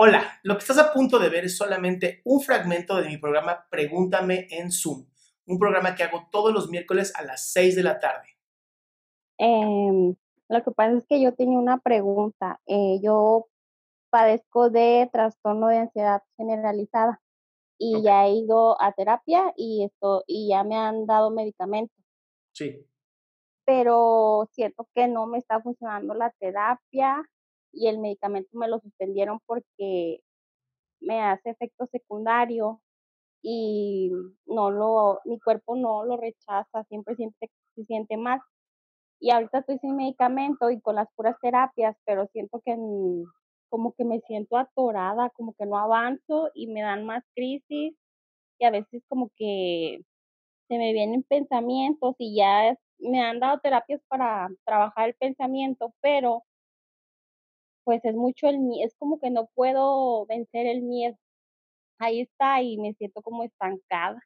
Hola, lo que estás a punto de ver es solamente un fragmento de mi programa Pregúntame en Zoom, un programa que hago todos los miércoles a las 6 de la tarde. Em, lo que pasa es que yo tenía una pregunta. Eh, yo padezco de trastorno de ansiedad generalizada y ya he ido a terapia y esto y ya me han dado medicamentos. Sí. Pero siento que no me está funcionando la terapia y el medicamento me lo suspendieron porque me hace efecto secundario y no lo, mi cuerpo no lo rechaza, siempre, siempre se siente mal. Y ahorita estoy sin medicamento y con las puras terapias, pero siento que como que me siento atorada, como que no avanzo y me dan más crisis y a veces como que se me vienen pensamientos y ya me han dado terapias para trabajar el pensamiento, pero pues es mucho el miedo, es como que no puedo vencer el miedo. Ahí está y me siento como estancada.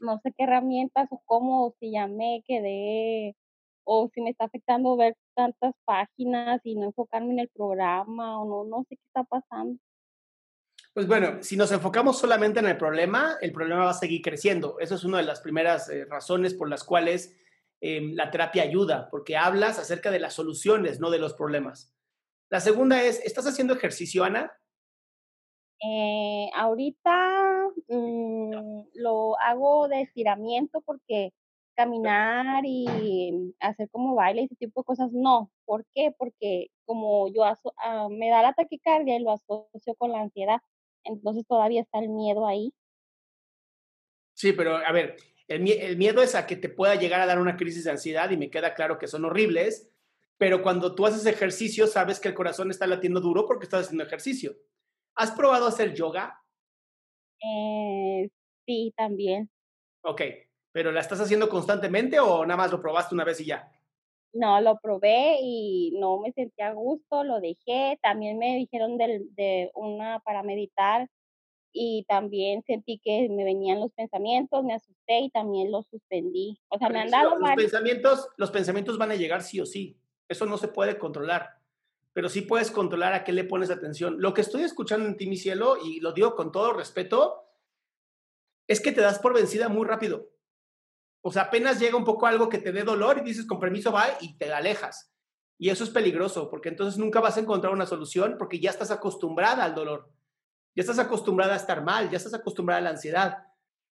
No sé qué herramientas o cómo, si ya me quedé o si me está afectando ver tantas páginas y no enfocarme en el programa o no, no sé qué está pasando. Pues bueno, si nos enfocamos solamente en el problema, el problema va a seguir creciendo. Esa es una de las primeras eh, razones por las cuales Em, la terapia ayuda, porque hablas acerca de las soluciones, no de los problemas. La segunda es, ¿estás haciendo ejercicio, Ana? Eh, ahorita mm, lo hago de estiramiento porque caminar y hacer como baile y ese tipo de cosas, no. ¿Por qué? Porque como yo ah, me da la taquicardia y lo asocio con la ansiedad, entonces todavía está el miedo ahí. Sí, pero a ver, el, miedo es a que te pueda llegar a dar una crisis de ansiedad y me queda claro que son horribles, pero cuando tú haces ejercicio sabes que el corazón está latiendo duro porque estás haciendo ejercicio. ¿Has probado hacer yoga? Eh, sí, también. Ok, pero ¿la estás haciendo constantemente o nada más lo probaste una vez y ya? No, lo probé y no me sentía a gusto, lo dejé. También me dijeron de una para meditar y también sentí que me venían los pensamientos, me asusté y también los suspendí. O sea, me han dado los pensamientos, los pensamientos van a llegar sí o sí. Eso no se puede controlar. Pero sí puedes controlar a qué le pones atención. Lo que estoy escuchando en ti, mi cielo, y lo digo con todo respeto, es que te das por vencida muy rápido. O sea, apenas llega un poco algo que te dé dolor y dices, con permiso, va y te alejas. Y eso es peligroso, porque entonces nunca vas a encontrar una solución porque ya estás acostumbrada al dolor ya estás acostumbrada a estar mal, ya estás acostumbrada a la ansiedad.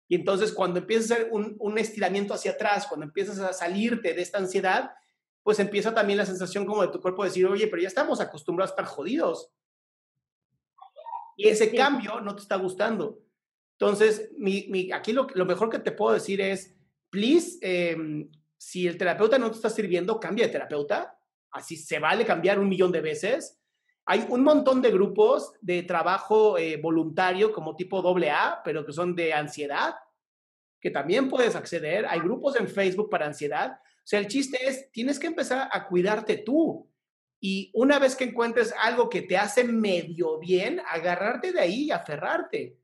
Y entonces cuando empiezas a hacer un, estiramiento hacia atrás, cuando empiezas a salirte de esta ansiedad, pues empieza también la sensación como de tu cuerpo decir, oye, pero ya estamos acostumbrados a estar jodidos. Y ese cambio no te está gustando. Entonces, mi, aquí lo, mejor que te puedo decir es, please, em, si el terapeuta no te está sirviendo, cambia de terapeuta. Así se vale cambiar un millón de veces hay un montón de grupos de trabajo eh, voluntario como tipo AA, pero que son de ansiedad, que también puedes acceder. Hay grupos en Facebook para ansiedad. O sea, el chiste es, tienes que empezar a cuidarte tú. Y una vez que encuentres algo que te hace medio bien, agarrarte de ahí y aferrarte.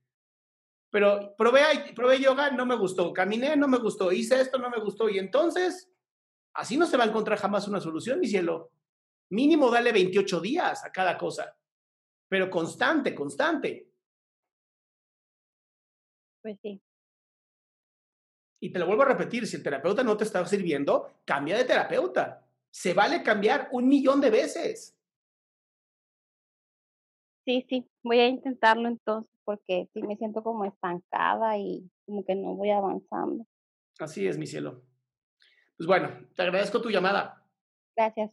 Pero probé, probé yoga, no me gustó. Caminé, no me gustó. Hice esto, no me gustó. Y entonces, así no se va a encontrar jamás una solución, mi cielo. Mínimo dale 28 días a cada cosa, pero constante, constante. Pues sí. Y te lo vuelvo a repetir, si el terapeuta no te está sirviendo, cambia de terapeuta. Se vale cambiar un millón de veces. Sí, sí, voy a intentarlo entonces porque sí me siento como estancada y como que no voy avanzando. Así es, mi cielo. Pues bueno, te agradezco tu llamada. Gracias.